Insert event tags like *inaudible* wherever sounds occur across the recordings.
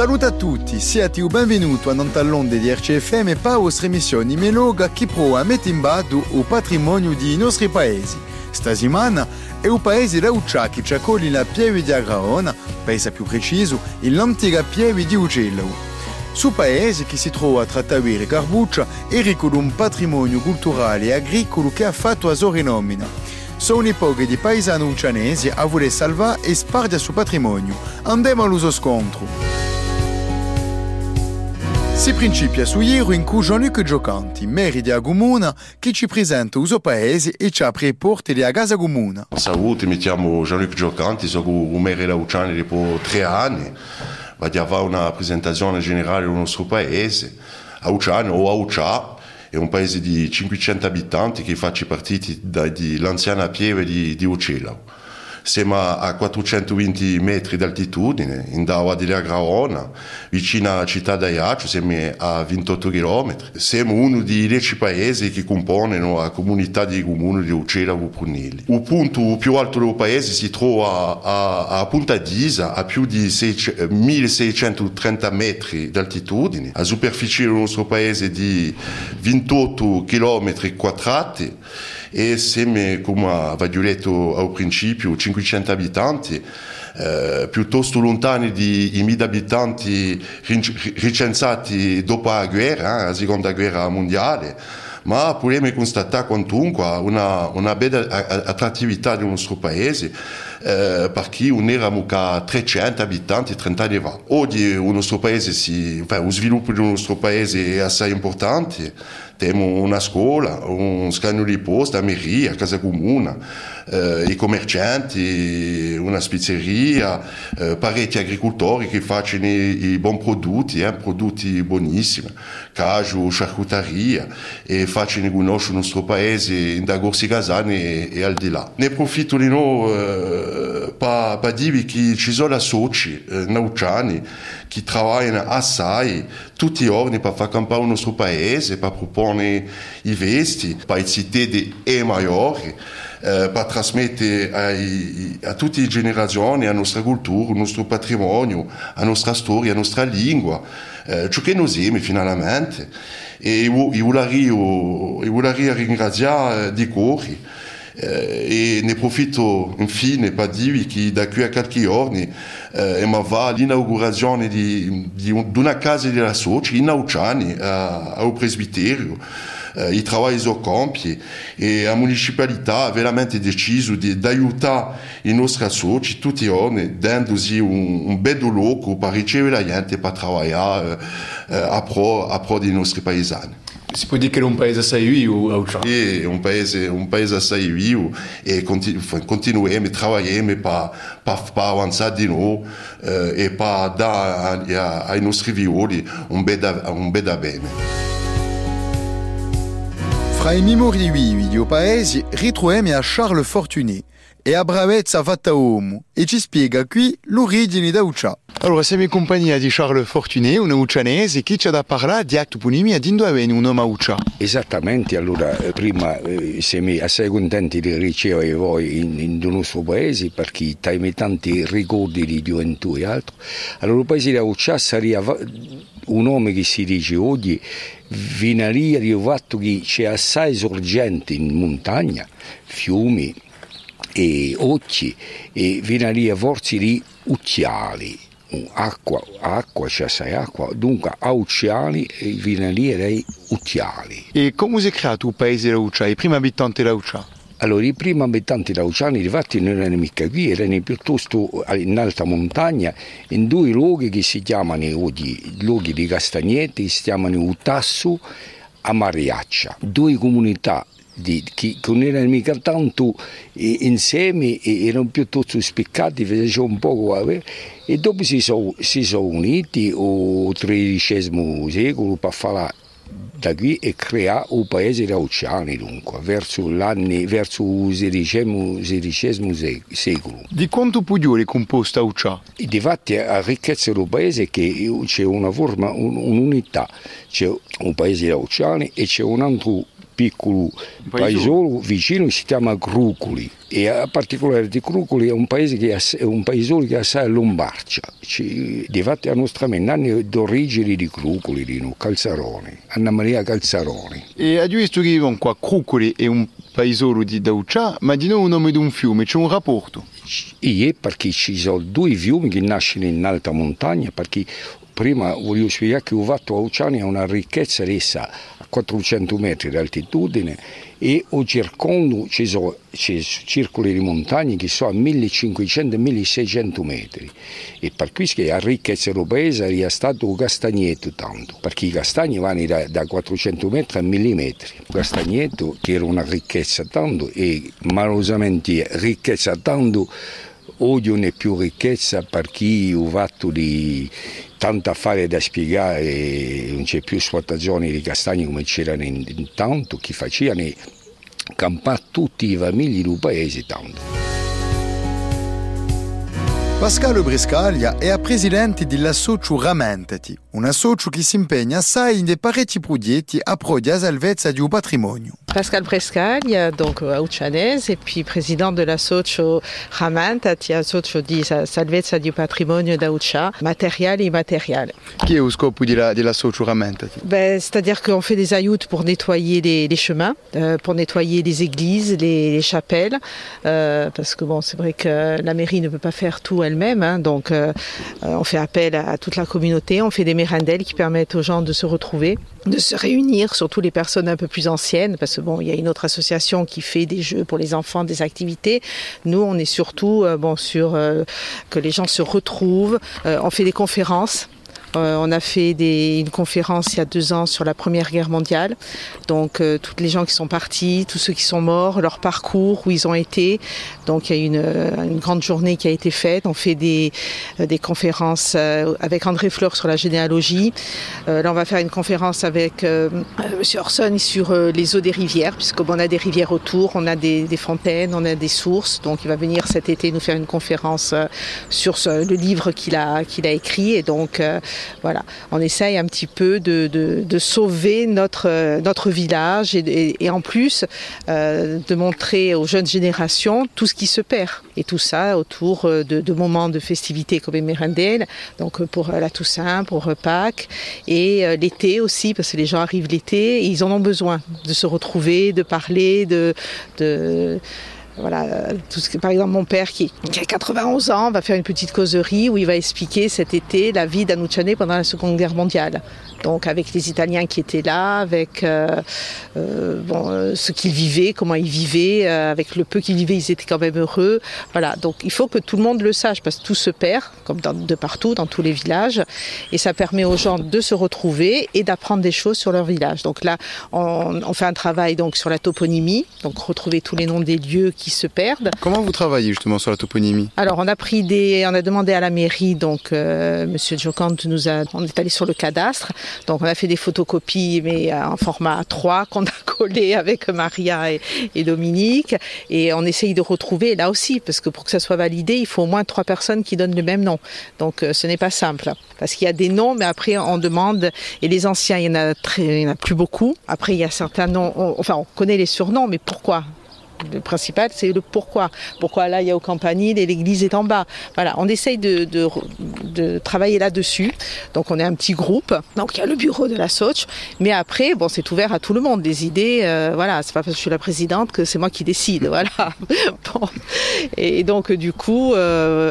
Saluto a tutti, siate benvenuti a Nontallonde di RCFM e pa vostra emissione Meloga che prova a mettere in bado il patrimonio dei nostri paesi. Stasimana è un paese rauccia che ci accoglie la pieve di Agraona, paese più preciso, l'antica pieve di Ugello. Su paese che si trova tra Tavere e Garbuccia è ricco di un patrimonio culturale e agricolo che ha fatto a sua rinomina. Sono epoche di paesani uccianesi a voler salvare e spargere il suo patrimonio. Andiamo all'uso scontro. Si principia su ieri in cui Jean-Luc Giocanti, maire di Agumuna, che ci presenta il suo paese e ci apre le porte di Agasa Agumuna. Salute, mi chiamo Jean-Luc Giocanti, sono un maire da Ucciani dopo tre anni. Vado a fare una presentazione generale del nostro paese. A Ucciani o a Uccia è un paese di 500 abitanti che fa parte dall'anziana pieve di, di Uccello. Siamo a 420 metri d'altitudine, in Dawa di Graona, vicino alla città di Aiaccio, siamo a 28 km. Siamo uno dei 10 paesi che compongono la comunità di comuni di Uccello e Prunelli. Il punto più alto del paese si trova a, a Punta d'Isa, a più di 1630 metri d'altitudine. La superficie del nostro paese è di 28 km quadrati e siamo, come avevo detto al principio, 500 abitanti, eh, piuttosto lontani dai 1000 abitanti recensati dopo la guerra, eh, la seconda guerra mondiale ma possiamo constatare quantunque una, una bella attrattività del nostro paese eh, perché non eravamo a 300 abitanti 30 anni fa. Oggi il nostro paese si, enfin, lo sviluppo del nostro paese è assai importante abbiamo una scuola, un scambio di posta, una mairie, casa comune, eh, i commercianti, una spizzeria, eh, parecchi agricoltori che fanno i, i buoni prodotti, eh, prodotti buonissimi, cacio, charcuteria, e fanno conoscere il nostro paese da Gorsi Casani e, e, al di là. Ne approfitto di noi eh, per dire che ci sono soci eh, nauciani che lavorano assai tutti i giorni per far campare il nostro paese, per proporre i vesti, per i cittadini e maggiori. Eh, per trasmettere ai, a tutte le generazioni la nostra cultura, il nostro patrimonio, la nostra storia, la nostra lingua, eh, ciò che noi siamo finalmente. E io, io, io, io vorrei ringraziare di cuore eh, e ne profitto infine per dirvi che da qui a qualche giorni eh, va l'inaugurazione di, di, un, di, una casa della Soci in Auciani, al presbiterio. Eh, I lavori sono compi e la municipalità ha veramente deciso di, aiutare i nostri soci tutti i giorni, dandosi un, un bel luogo per ricevere la gente per lavorare eh, a pro, a pro dei nostri paesani. Si può dire che un paese assai vivo, Auccia? Sì, è un paese, un paese assai vivo e continu- continuiamo a lavorare per, per, per avanzare di nuovo eh, e per dare ai nostri violi un bel, un bel bene. Fra i memori vivi di paesi ritroviamo a Charles Fortuné e a bravezza fatta uomo e ci spiega qui l'origine da Uccia. Allora, siamo in compagnia di Charles Fortuné, un uccianese che ci ha da parlare di attoponimia di dove è un nome Uccia. Esattamente, allora eh, prima eh, siamo assai contenti di ricevere voi in, in nostro paese perché abbiamo tanti ricordi di gioventù e altro. Allora il paese di Uccia sarebbe un nome che si dice oggi vinaria di fatto che c'è assai sorgenti in montagna, fiumi e occhi e vinaria forse di ucciali acqua, acqua c'è assai acqua, dunque a Ucciali viene lì dei Ucciali. E come si è creato il paese di Ucciali, i primi abitanti di Ucciali? Allora, i primi abitanti di Ucciali, infatti, non erano mica qui, erano piuttosto in alta montagna, in due luoghi che si chiamano oggi, luoghi di Castagnetti, si chiamano Utasso a Mariaccia, due comunità che non erano mica tanto insieme, erano piuttosto spiccati, facevano un po' e dopo si sono, si sono uniti al XIII secolo per fare da qui e creare un paese rauciani dunque, verso, verso il XVI secolo. Di quanto pugliore è composta Uccia? Difatti la ricchezza del paese è che c'è una forma, un'unità, c'è un paese rauciani e c'è un altro piccolo paesolo vicino si chiama Crucoli e a particolare di Crucoli è un paese che è un paesolo che è assai lombarcia. Ci, difatti la nostra menna d'origine di Crucoli, di Calzaroni, Anna Maria Calzaroni. E a visto che qua Crucoli è un paesolo di Dauccia, ma di nuovo un nome di un fiume, c'è un rapporto? Sì, perché ci sono due fiumi che nascono in alta montagna, perché prima voglio spiegare che Uvatto Auciani ha una ricchezza essa a 400 metri di altitudine e o circondo ci sono circoli di montagne che sono a 1500-1600 metri. E per questo la ricchezza europea è stato il castagneto tanto perché i castagni vanno da, da 400 metri a 1000 metri il castagneto che era una ricchezza tanto e malosamente ricchezza tanto oggi non è più ricchezza perché ho fatto di tanto affare da spiegare, non c'è più esportazione di castagni come c'erano intanto, chi facevano campare tutti i famigli del paese tanto. Pascalo Briscaglia è presidente dell'associo Ramentati, un associo che si impegna assai in dei parecchi progetti a pro di salvezza di un patrimonio. Pascal Brescaglia, donc auchanese, et puis président de l'associo Ramentati, associo di salvezza di patrimonio d'Aucha, matériel et immatériel. Qui est au scope de l'associo Ramentati ben, C'est-à-dire qu'on fait des ayoutes pour nettoyer les, les chemins, euh, pour nettoyer les églises, les, les chapelles, euh, parce que bon, c'est vrai que la mairie ne peut pas faire tout elle-même, hein, donc euh, on fait appel à toute la communauté, on fait des mérindelles qui permettent aux gens de se retrouver, de se réunir, surtout les personnes un peu plus anciennes, parce que bon, il y a une autre association qui fait des jeux pour les enfants, des activités. Nous, on est surtout euh, bon sur euh, que les gens se retrouvent. Euh, on fait des conférences. Euh, on a fait des, une conférence il y a deux ans sur la Première Guerre mondiale. Donc euh, toutes les gens qui sont partis, tous ceux qui sont morts, leur parcours, où ils ont été. Donc il y a une, euh, une grande journée qui a été faite. On fait des, euh, des conférences euh, avec André Fleur sur la généalogie. Euh, là on va faire une conférence avec Monsieur Orson sur les eaux des rivières, puisqu'on a des rivières autour, on a des, des, fontaines, on a des sources. Donc il va venir cet été nous faire une conférence sur ce, le livre qu'il a, qu'il a écrit. Et donc voilà, on essaye un petit peu de, sauver notre, notre village et, en plus euh, de montrer aux jeunes générations tout ce qui se perd. Et tout ça autour de, de moments de festivités comme Merendel, donc pour la Toussaint, pour Pâques et euh, l'été aussi, parce que les gens arrivent l'été ils en ont besoin de se retrouver, de parler, de voilà, tout ce que, par exemple, mon père qui, a 91 ans va faire une petite causerie où il va expliquer cet été la vie d'Anouchane pendant la Seconde Guerre mondiale. Donc avec les Italiens qui étaient là, avec euh, euh, euh, ce qu'ils vivaient, comment ils vivaient, euh, avec le peu qu'ils vivaient, ils étaient quand même heureux. Voilà, donc il faut que tout le monde le sache parce que tout se perd, comme de partout, dans tous les villages, et ça permet aux gens de se retrouver et d'apprendre des choses sur leur village. Donc là, on, on, fait un travail donc sur la toponymie, donc retrouver tous les noms des lieux qui se perdent. Comment vous travaillez justement sur la toponymie? Alors on a pris des, on a demandé à la mairie, donc euh, Monsieur Jocante nous a, on est allé sur le cadastre. Donc on a fait des photocopies, mais en format 3 qu'on a collé avec Maria et, et, Dominique. Et on essaye de retrouver là aussi, parce que pour que ça soit validé, il faut au moins trois personnes qui donnent le même nom. Donc euh, ce n'est pas simple. Parce qu'il y a des noms, mais après on demande, et les anciens, il y en a, très, il y en a plus beaucoup. Après, il y a certains noms, on, enfin on connaît les surnoms, mais pourquoi? Le principal, c'est le pourquoi. Pourquoi là, il y a au campanile et l'église est en bas. Voilà, on essaye de, de, de travailler là-dessus. Donc, on est un petit groupe. Donc, il y a le bureau de la Soch. Mais après, bon, c'est ouvert à tout le monde. Des idées, euh, voilà, c'est pas parce que je suis la présidente que c'est moi qui décide. *laughs* Voilà. bon. Et donc, du coup, euh,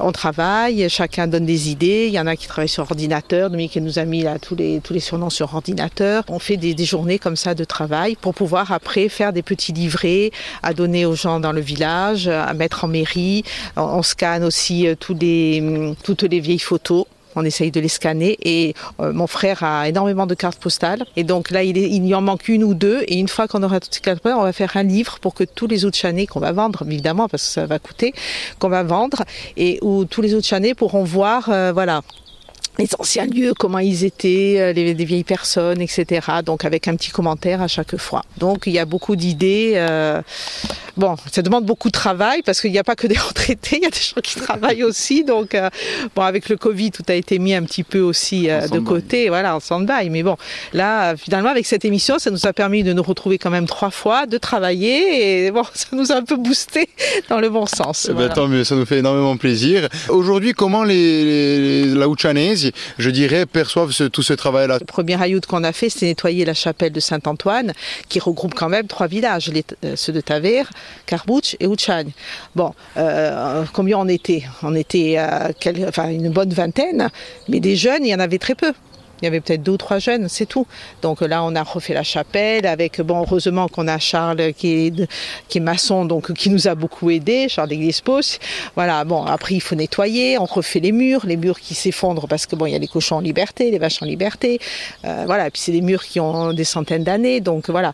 on travaille, chacun donne des idées. Il y en a qui travaillent sur ordinateur. Dominique nous a mis là tous les, tous les surnoms sur ordinateur. On fait des, des journées comme ça de travail pour pouvoir après faire des petits livrets à donner aux gens dans le village, à mettre en mairie. On, scanne aussi euh, les, toutes les vieilles photos. On essaye de les scanner. Et euh, mon frère a énormément de cartes postales. Et donc là il y en manque une ou deux. Et une fois qu'on aura toutes ces cartes postales on va faire un livre pour que tous les autres chanés qu'on va vendre évidemment parce que ça va coûter qu'on va vendre. Et où tous les autres chanés pourront voir euh, voilà les anciens lieux, comment ils étaient, les, les, vieilles personnes, etc. Donc avec un petit commentaire à chaque fois. Donc il y a beaucoup d'idées. Euh, bon, ça demande beaucoup de travail parce qu'il n'y a pas que des *laughs* retraités, il y a des gens qui travaillent aussi. Donc, euh, bon, avec le Covid, tout a été mis un petit peu aussi euh, de côté, voilà, en stand-by. Mais bon, là, finalement, avec cette émission, ça nous a permis de nous retrouver quand même trois fois, de travailler et bon, *laughs* ça nous a un peu boosté dans le bon sens. Eh ben, tant mieux, ça nous fait énormément plaisir. Aujourd'hui, comment les, les, la Je dirais, perçoivent tout ce travail-là Le premier ayout qu'on a fait, c'est nettoyer la chapelle de Saint-Antoine, qui regroupe quand même trois villages, les, ceux de Taver, Carbouch et Uchagne. Bon, euh, combien on était On était euh, une bonne vingtaine, mais des jeunes, il y en avait très peu. Il y avait peut-être deux ou trois jeunes, c'est tout. Donc là, on a refait la chapelle avec, bon, heureusement qu'on a Charles qui est, qui est maçon, donc qui nous a beaucoup aidé, Charles d'Église-Pos. Voilà, bon, après, il faut nettoyer, on refait les murs, les murs qui s'effondrent parce que, bon, il y a les cochons en liberté, les vaches en liberté. Euh, voilà, et puis c'est des murs qui ont des centaines d'années, donc voilà.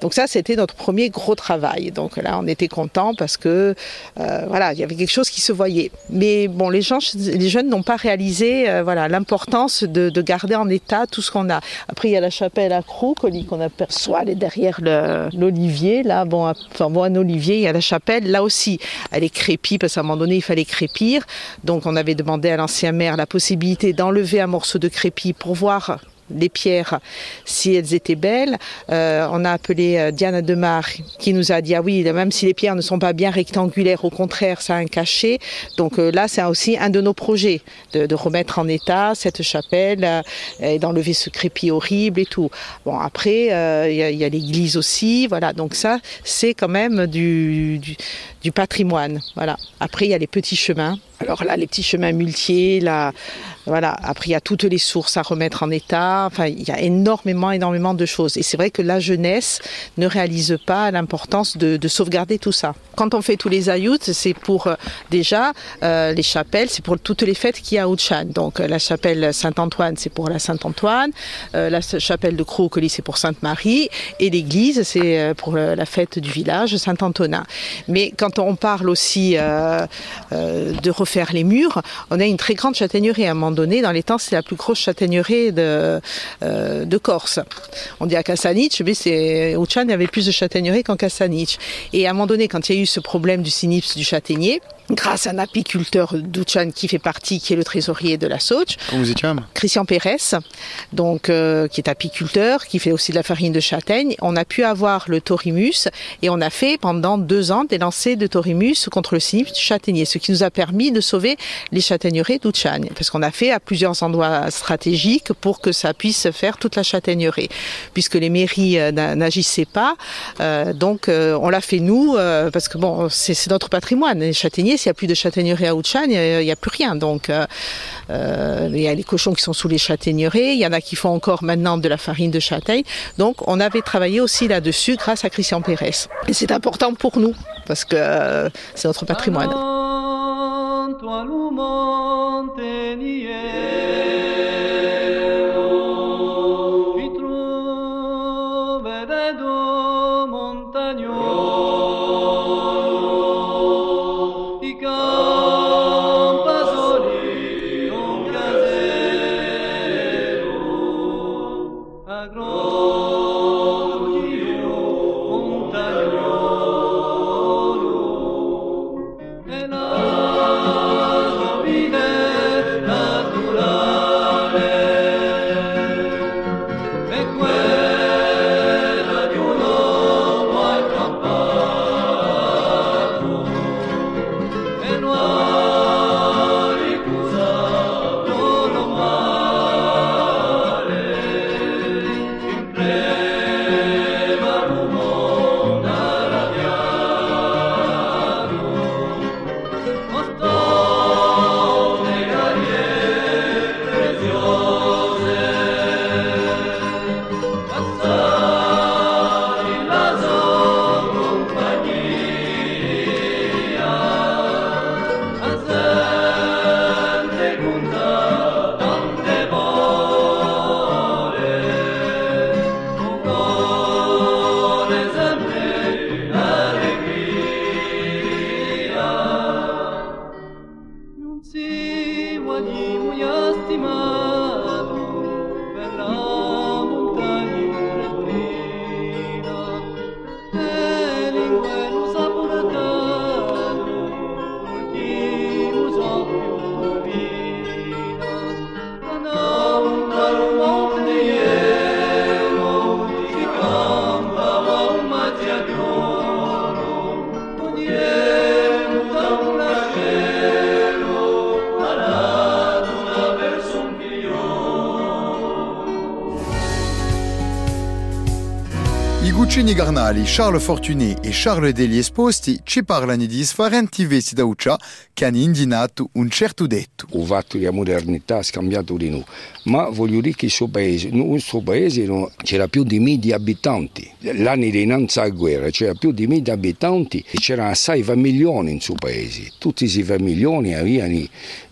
Donc ça, c'était notre premier gros travail. Donc là, on était contents parce que, euh, voilà, il y avait quelque chose qui se voyait. Mais bon, les gens, les jeunes n'ont pas réalisé, euh, voilà, l'importance de, de garder en état tout ce qu'on a. Après, il y a la chapelle à Croc qu'on aperçoit, elle est derrière l'olivier. Là, bon, enfin, bon, un olivier, il y a la chapelle. Là aussi, elle est crépie parce qu'à un moment donné, il fallait crépir. Donc, on avait demandé à l'ancien maire la possibilité d'enlever un morceau de crépi pour voir les pierres si elles étaient belles. Euh, on a appelé euh, Diana Demar qui nous a dit ah oui même si les pierres ne sont pas bien rectangulaires au contraire ça a un cachet donc euh, là c'est aussi un de nos projets de, remettre en état cette chapelle et d'enlever ce crépi horrible et tout. Bon après il y a, l'église aussi voilà donc ça c'est quand même du, du patrimoine voilà. Après il y a les petits chemins alors là, les petits chemins multiers, là, voilà. Après, il y a toutes les sources à remettre en état. Enfin, il y a énormément, énormément de choses. Et c'est vrai que la jeunesse ne réalise pas l'importance de, de, sauvegarder tout ça. Quand on fait tous les ayoutes, c'est pour euh, déjà euh, les chapelles, c'est pour toutes les fêtes qu'il y a à Outchan. Donc euh, la chapelle Saint-Antoine, c'est pour la Saint-Antoine. La chapelle de Crocoli, c'est pour Sainte-Marie. Et l'église, c'est pour la fête du village Saint-Antonin. Mais quand on parle aussi euh, de refaire les murs, on a une très grande châtaignerie. À un moment donné, dans les temps, c'est la plus grosse châtaignerie de, euh, de Corse. On dit à Cassanich, mais c'est y avait plus de châtaignerie qu'en Cassanich. Et à un moment donné, quand il y a eu ce problème du cynips du châtaignier, grâce à un apiculteur d'Ouchan qui fait partie, qui est le trésorier de la Soch. Vous étiez Christian Pérez, donc euh, qui est apiculteur, qui fait aussi de la farine de châtaigne. On a pu avoir le torimus et on a fait pendant deux ans des lancers de torimus contre le cynips du châtaignier, ce qui nous a permis de sauver les châtaigneraies d'Ouchan, parce qu'on a fait à plusieurs endroits stratégiques pour que ça puisse faire toute la châtaigneraie, puisque les mairies euh, n'agissaient pas. Euh, donc euh, on l'a fait nous, parce que bon, c'est notre patrimoine. Les châtaigniers, s'il n'y a plus de châtaigneraies à Ouchan, il n'y a, plus rien. Donc, euh, euh, il y a les cochons qui sont sous les châtaigneraies, il y en a qui font encore maintenant de la farine de châtaigne. Donc, on avait travaillé aussi là-dessus grâce à Christian Pérez. Et c'est important pour nous, parce que euh, c'est notre patrimoine. Luccini Garnali, Charles Fortuné e Charles Degli Esposti ci parlano di differenti vesti da uccia che hanno indinato un certo detto. Il fatto della modernità ha scambiato di noi, ma voglio dire che il suo paese, nel nostro paese no, c'era più di mille abitanti. L'anno di innanzi alla guerra c'era più di mille abitanti e c'erano assai milioni in suo paese. Tutti questi milioni avevano,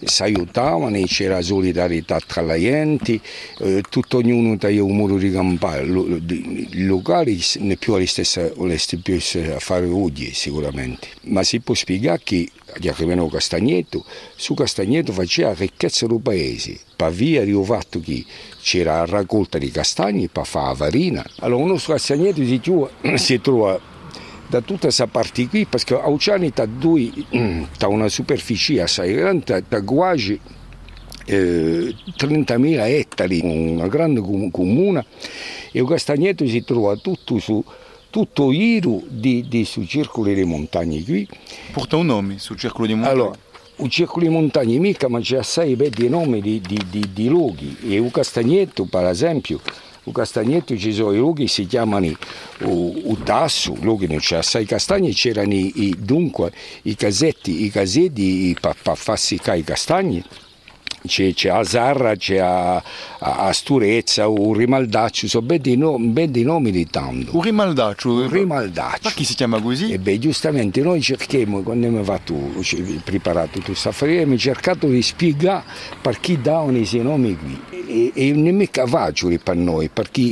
si aiutavano, c'era solidarietà tra la gente, eh, tutto ognuno aveva un modo di campare. I locali più le stesse, le stesse fare oggi sicuramente, ma si può spiegare che di Arrimeno Castagneto, su Castagneto faceva ricchezza del paese, per via del fatto che c'era la raccolta di castagni per fare la farina. Allora il nostro Castagneto si trova, *clears throat* si trova da tutta questa parte qui, perché Auciani ha *clears throat* una superficie assai grande, ha quasi eh, 30.000 ettari, una grande comune, e il Castagneto si trova tutto su tutto Iru di, di sul circolo delle montagne qui. Porta un nome sul circolo di montagne? Allora, il circolo di montagne mica, ma c'è assai belli nomi di, di, di, di luoghi. E il Castagneto, per esempio, il Castagneto ci sono i luoghi si chiamano il tasso, luoghi non c'è assai castagni, c'erano i, dunque i casetti, i casetti per farsi i castagni c'è, c'è a Zarra, c'è a, a Sturezza, un Rimaldaccio, sono belli, no, nomi di tanto. Un Rimaldaccio? Un Rimaldaccio. Ma chi si chiama così? E beh, giustamente noi cerchiamo, quando abbiamo fatto, preparato tutto questo affare, abbiamo cercato di spiegare per chi davano questi nomi qui. E, e non è mica facile per noi, perché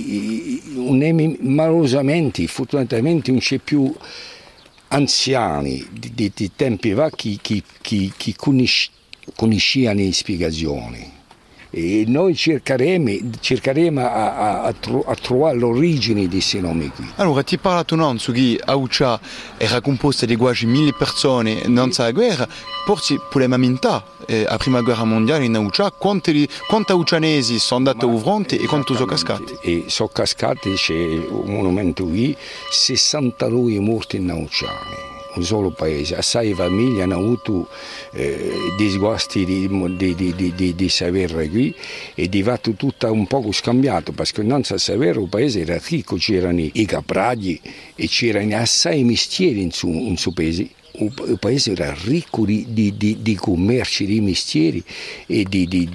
non è malosamente, fortunatamente non c'è più anziani di, di, di tempi vecchi che, che, che conoscono conoscevano le spiegazioni. E noi cercheremo, cercheremo a, a, a, a, trovare l'origine di questi nomi qui. Allora, ti hai parlato non su che Aucia era composta di quasi mille persone non la guerra, forse possiamo ammentare eh, la prima guerra mondiale in Aucia, quanti, quanti aucianesi sono andati al fronte e quanti sono cascati? E sono cascati, c'è un monumento qui, 62 morti in Auciani un solo paese. Assai famiglie hanno avuto eh, disguasti di, di, di, di, sapere qui e di fatto tutto un po' scambiato perché non sa sapere il paese era ricco, c'erano i capragli e c'erano assai mestieri in suo, in suo paese il paese era ricco di, di, di, di commerci, di mestieri e di,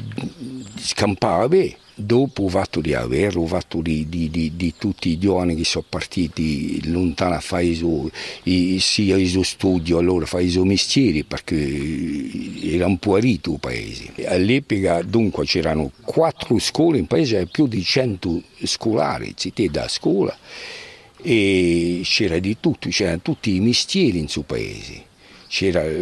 scampava bene dopo ho fatto di averlo, ho fatto di, di, di, di, tutti i giovani che sono partiti lontano a fare i, sia il suo studio, allora fare i suoi mestieri perché era un po' rito il paese. All'epoca dunque c'erano quattro scuole in paese, più di cento scolari, città da scuola e c'era di tutto, c'erano tutti i mestieri in suo paese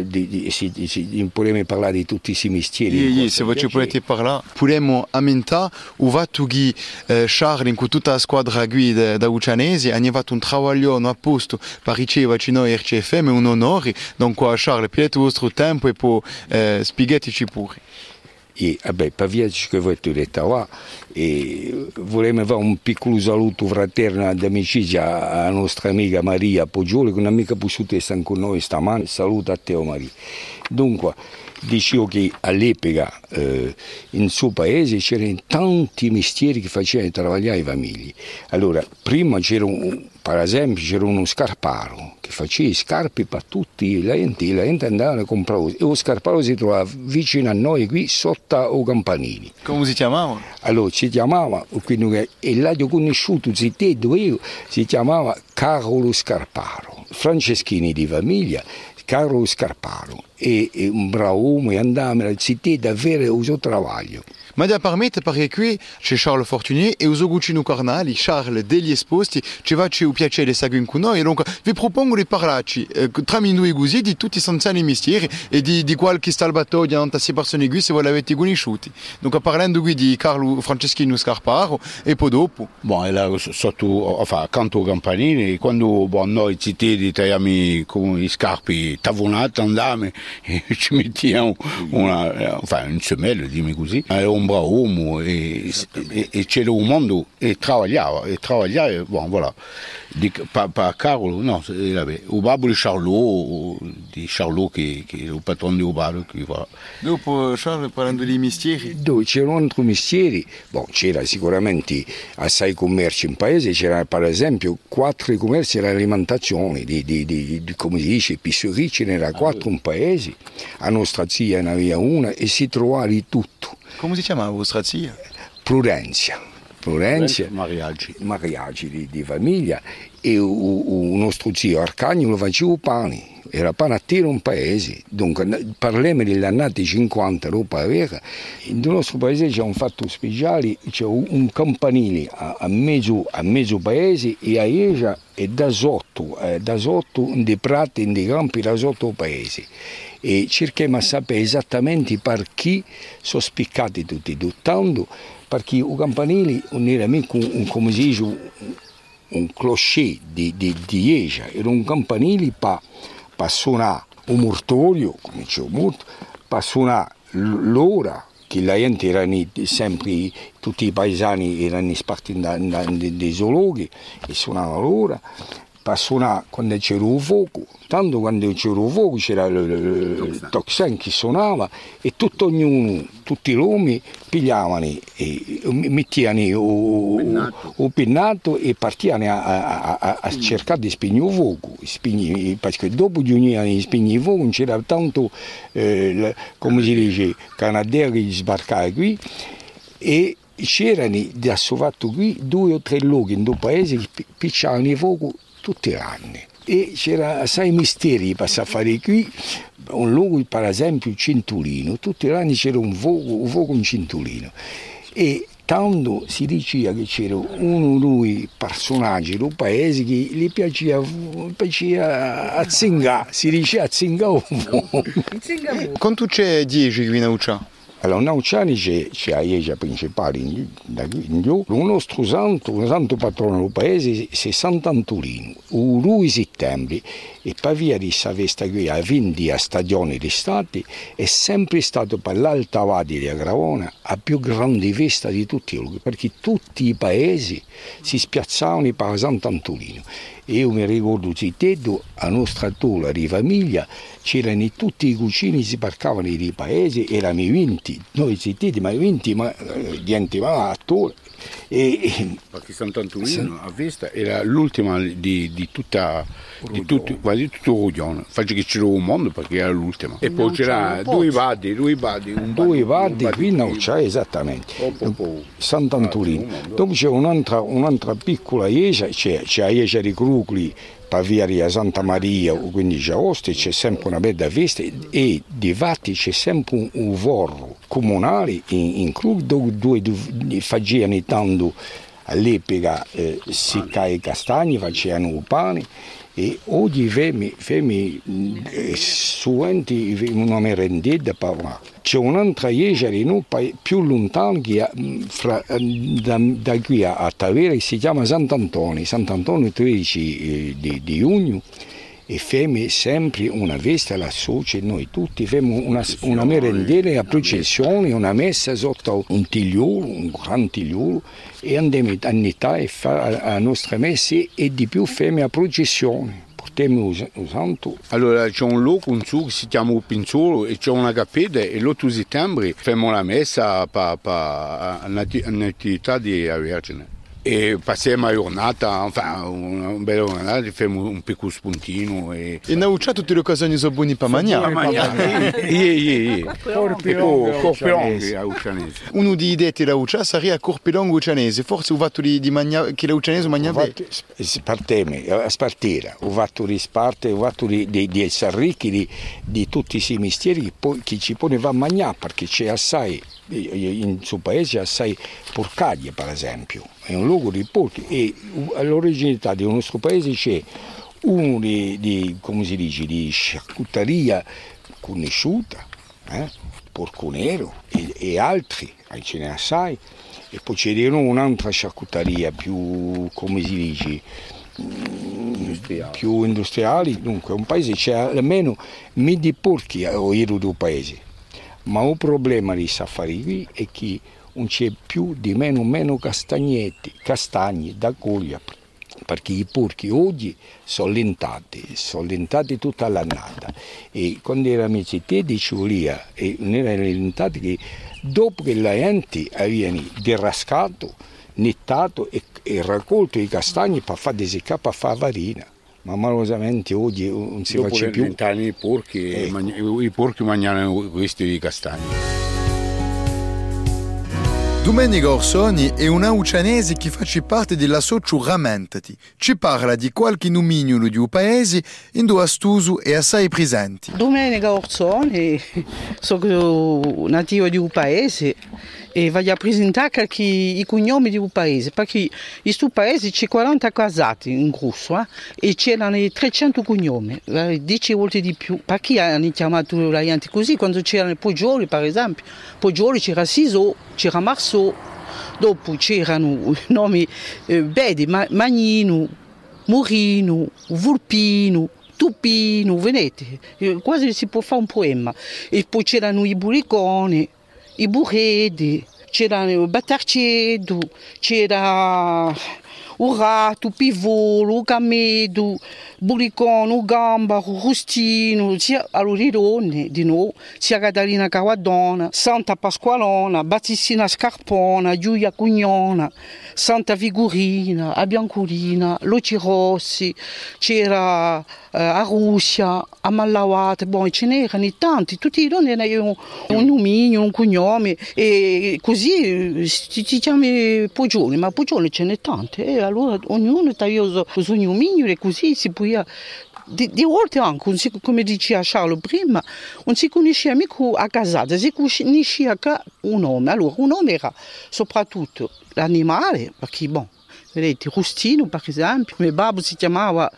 di, di, si, si, parlare di tutti questi mestieri. Sì, sì, se voi ci potete parlare, potremmo ammentare il fatto che eh, Charles, con tutta la squadra guida da Ucianesi, ha fatto un lavoro a posto per ricevere noi RCFM, un onore. Dunque, Charles, pigliate il vostro tempo e poi eh, spiegateci pure. E vabbè, per via che voi avete detto là, e vorremmo fare un piccolo saluto fraterno d'amicizia alla nostra amica Maria Poggioli, che non è mica potuta stare con noi stamani. Saluto a te, Maria. Dunque, dicevo che all'epoca eh, in suo paese c'erano tanti mestieri che facevano lavorare le famiglie. Allora, prima c'era, un, per esempio, c'era uno scarparo che faceva scarpe per tutti le enti, le enti andavano a comprare e lo scarparo si trovava vicino a noi qui sotto i campanili. Come si chiamava? Allora, si chiamava, quindi, e l'ho conosciuto, dove si chiamava Carolo Scarparo, franceschini di famiglia, Carlo Scarparo e, e un bravo uomo e andava alla città davvero il suo lavoro. Ma da permette perché qui c'è Charles Fortuné e uso Guccino Cornali, Charles degli esposti, ci faccio il piacere seguire con noi e dunque vi propongo di parlarci eh, tra noi così di tutti i senziani mestieri e di, di qualche salvatoio di queste persone qui se voi l'avete conosciuti. Dunque parlando qui di Carlo Franceschino Scarparo e poi dopo? Bon, e là, sotto, enfin, accanto ai campanili, quando bon, noi cittadini tagliamo con i scarpi tavonate andame e *laughs* ci mettiamo una, enfin, une semelle, dimmi così, ombra uomo e, e, e c'era un mondo e travagliava, e travagliava, bon, voilà. Di, pa, pa Carolo, no, vabbè, il babbo di Charlot, di Charlot che, che è il patrono di. Che, voilà. Dopo Charles, parlando di mestieri? Dove c'erano altri mestieri, bon, c'era sicuramente assai commerci in paese, c'era per esempio quattro commerci dell'alimentazione, di, di, di, di, come si dice, pisserie, ce n'era quattro in paese, a nostra zia ne aveva una e si trovava di tutto. Come si chiama vostra zia? Prudenzia. Florenza, mariaggi, mariaggi di, di, famiglia e il nostro zio Arcagno faceva pane, era tiro un paese, dunque parliamo degli anni 50 roba vera, nel nostro paese c'è un fatto speciale, c'è un campanile a, a, mezzo, a mezzo paese e a Eja è da sotto, eh, da sotto, in prati, in campi, da sotto il paese. E cerchiamo di sapere esattamente per chi sono spiccati tutti, tanto perché il campanile non era mica un, come si dice, un, clocher di, di, di Eja, era un campanile per pa suonare un mortorio, come morto, per suonare l'ora, che la gente erano sempre, tutti i paesani erano spartiti dai zoologhi e suonavano l'ora, suonare quando c'era un fuoco, tanto quando c'era un fuoco c'era il toxen che suonava e tutto ognuno, tutti i romi pigliavano e mettevano il pinnato. e partivano a, a, a, a cercare di spegnere il fuoco, perché dopo di unire spegnere il fuoco c'era tanto, eh, come si dice, canadieri sbarcare qui e c'erano da fatto qui due o tre luoghi in due paesi che picciavano il fuoco tutti gli anni. E c'era assai misteri per fare qui, un luogo per esempio Cintulino, tutti gli anni c'era un fuoco, un fuoco in Cintulino. E tanto si diceva che c'era uno lui personaggio del paese che gli piaceva, piaceva a zingare, si diceva a zingare un po'. Quanto c'è 10 qui in Uccia? Allora, Nauciani c'è, la chiesa principale in, in giù, il nostro santo, il santo patrono del paese è Sant'Antolino, il 2 settembre, e per via di questa festa qui a 20 stagione d'estate è sempre stato per l'Alta Vadi di Agravona la più grande festa di tutti perché tutti i paesi si spiazzavano per Sant'Antolino. Io mi ricordo Zittedo, a nostra tola di famiglia, c'erano tutti i cucini, si parcavano nei paesi, erano 20, noi Zittedi, ma 20, ma niente, ma attore. E, perché Sant'Antolino a Vesta era l'ultima di, di tutta di tutto, quasi tutto Ruglione faccio che c'era un mondo perché era l'ultima. E poi c'era due vadi due vadi un due vadi qui non c'è esattamente. Sant'Antolino dopo c'è un'altra, un'altra piccola chiesa c'è, c'è la chiesa di Crucli a Santa Maria, quindi già Oste, c'è sempre una bella festa e di fatti c'è sempre un, un vorro comunale in, in Krug dove, dove facevano tanto all'epoca eh, seccare i castagni, facevano il pane e oggi femi, femi eh, suenti una merendetta per c'è un'altra noi più lontana mm, mm, da, da, qui a, a che si chiama Sant'Antonio, Sant'Antonio 13 eh, di, di giugno e femme sempre una festa la socia noi tutti femo una, una merendera a processione una messa sotto un tigliolo un gran tigliolo e andiamo a unità e fare la nostra messa e di più femme a processione. Portiamo il santo. Allora c'è un luogo un suo che si chiama Pinzolo e c'è una cappella e l'8 settembre facciamo la messa per la natività di Vergine e passiamo la giornata, enfin, una bella giornata, facciamo un piccolo spuntino. E, e non c'è tutte le occasioni sono buone per mangiare? Sì, sì, Corpilonghi a Uccianese. Uno dei detti da Uccia sarebbe Corpilonghi Uccianese, forse ho fatto di, di mangiare, che l'Uccianese mangia bene. Parteme, a spartire, ho fatto di sparte, ho fatto di, di, di essere ricchi di, di tutti questi mestieri che, poi, che ci poneva a mangiare, perché c'è assai, in suo paese assai porcaglie per esempio è un luogo di porchi e all'originalità del nostro paese c'è uno di, di, come si dice, di sciacquutteria conosciuta, eh? porco nero e, e altri, ce n'è assai, e poi c'è un'altra sciacquutteria più, come si dice, industriali. più industriali, dunque un paese c'è almeno mille porchi a giro del paese, ma un problema di safari qui è che non c'è più di meno meno castagnetti, castagni da coglia, perché i porchi oggi sono lentati, sono lentati tutta l'annata e quando eravamo in città dicevo lì, e non erano lentati che dopo che la gente aveva derrascato, nettato e, e raccolto i castagni per fare desiccare, per fare farina. Ma malosamente oggi non si Dopo faccia più. vent'anni i porchi, Ecco. i porchi mangiano questi di castagni. Domenico Orsoni è un aucianese che fa parte della socio Rammentati. Ci parla di qualche nomignolo di un paese in due astuso e assai presenti. Domenica Orsoni, sono nativo di un paese e voglio presentare i cognomi un paese, perché in questo paese c'è 40 casati in grosso eh, e c'erano 300 cognomi, eh, 10 volte di più. Perché hanno chiamato la gente così? Quando c'erano Poggioli, per esempio, Poggioli c'era Siso, c'era Marceau, dopo c'erano nomi eh, Bedi, Ma- Magnino, Murino, Vulpino, Tupino, vedete, eh, quasi si può fare un poema. E poi c'erano i buriconi, i burredi, c'erano il battarcedo, c'era il ratto, il pivolo, il camedo, il gamba, il rustino, sia donne di noi, sia Catalina Caguadona, Santa Pasqualona, Battissina Scarpona, Giulia Cugnona, Santa Vigurina, a Biancolina, Luci Rossi, c'era eh, a Russia, a Mallawate, boh, ce n'erano tanti, tutti i donne avevano un nomignolo, un cognome e così eh, si chiama Poggioli, ma Poggioli ce n'è tanti e allora ognuno aveva il suo nomignolo e così si poteva di, di volte anche, si- come diceva Charlo prima, non si conosceva mica a casata, si conosceva che un nome. Allora, un nome era soprattutto l'animale, perché, bon, vedete, Rustino, per esempio, mio babbo si chiamava,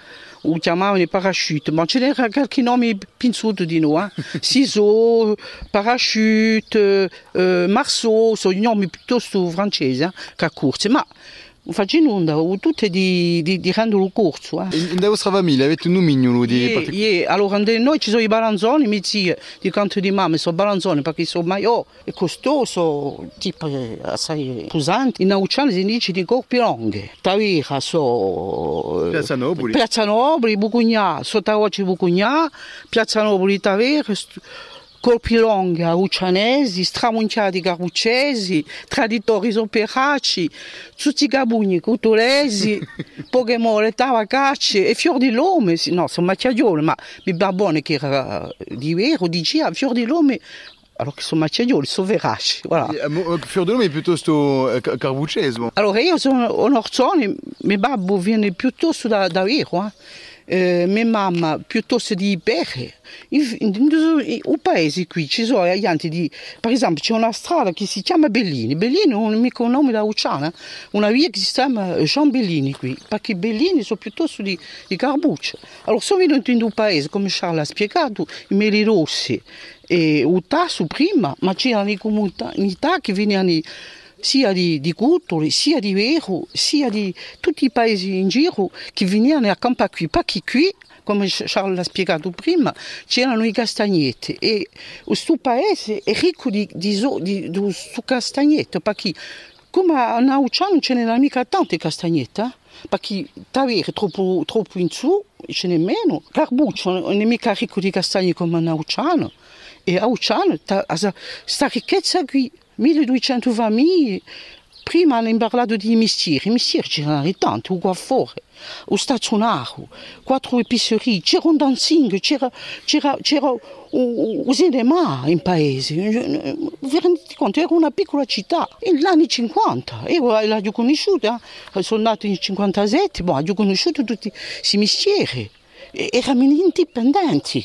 o chiamavano il parachute, ma ce n'era qualche nome pinzuto di noi, eh? *laughs* Siso, parachute, eh, Marceau, sono nomi piuttosto francesi, eh, che corsi, ma facendo onda, tutte di, di, di rendere corso. Eh. In, vostra famiglia avete un nomignolo di Ie, partic- ie, allora noi ci sono i balanzoni, mi zie di canto di mamma sono balanzoni perché sono maior e costoso, tipo eh, assai pesanti. In Auciano si dice di corpi lunghi, Tavira so... eh, Piazza Nobili. Piazza Nobili, Bucugnà, Sottaocci Bucugnà, Piazza Nobili Tavera, st- Corpi lunghi aucianesi, stramunciati caruccesi, traditori operaci, tutti i gabugni cotolesi, *laughs* poche mole tavacacce e fior di lome, no, sono macchiaioli, ma mi babone che era di vero, di Gia, fior di lome, allora che sono macchiaioli, sono veraci, voilà. Eh, eh, Fior di nome è piuttosto eh, ca- carbucesimo. Allora io sono un orzone, mio babbo viene piuttosto da, da Vero, eh. Eh, mia mamma piuttosto di Perre. In, in, paese qui ci sono gente di, per esempio c'è una strada che si chiama Bellini, Bellini è un mica un nome da Ucciana, una via che si chiama Jean Bellini qui, perché Bellini sono piuttosto di, di Carbuccia. Allora sono venuti in un paese, come Charles ha spiegato, i meli rossi e il prima, ma c'erano le comunità che venivano sia di, di sia di Vero, sia di tutti i paesi in giro che venivano a campare qui, perché qui, come Charles l'ha spiegato prima, c'erano i castagnetti e questo paese è ricco di, di, di, di castagnetto, perché come a Nauciano non ce n'erano mica tanti castagnetti, eh? perché Tavere troppo, troppo in su, ce n'è meno, Carbuccio non. È mica ricco di castagni come a Nauciano, e a Ucciano sta ricchezza qui, 1200 famiglie, prima hanno parlato di mestieri, i mestieri c'erano tanti, un coiffore, un stazionario, quattro epicerie, c'era un dancing, c'era, c'era, c'era un, un cinema in paese, vi rendete conto, era una piccola città, negli anni 50, io l'ho conosciuta, eh, sono nato nel 57, boh, ho conosciuto tutti questi mestieri, E- eravamo indipendenti.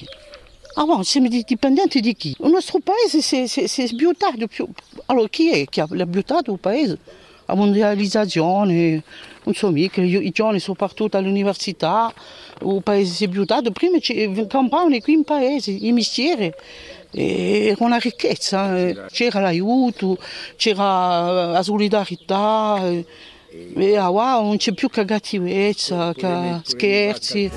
Ah bon, siamo dipendenti di chi? Il nostro paese si è, sbiutato più. Allora chi è che ha sbiutato il paese? La mondializzazione, non so mica, i, giovani sono partiti all'università, il paese si è sbiutato, prima ci- campavano qui in paese, i mestieri. E Era una ricchezza, eh. c'era l'aiuto, c'era la solidarietà, eh, E ah, wow, non c'è più che cattivezza, che scherzi.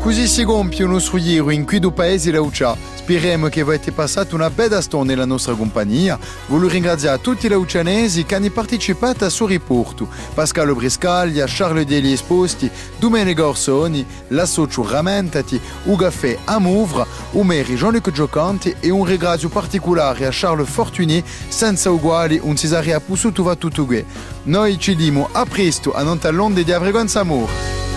Così si compie nostro giro in qui do paese Laucia. Speriamo che avete passato una bella storia nella nostra compagnia. Voglio ringraziare tutti i laucianesi che hanno partecipato a suo riporto. Pascalo Briscaglia, Charles Deli Esposti, Domenico Orsoni, l'associo Ramentati, Ugaffè Amouvre, Umeri Jean-Luc Giocanti e un ringrazio particolare a Charles Fortuny, senza uguali un Cesarea Pussutu va tutto Noi ci dimo a presto a Nontalonde di Avregon Samur.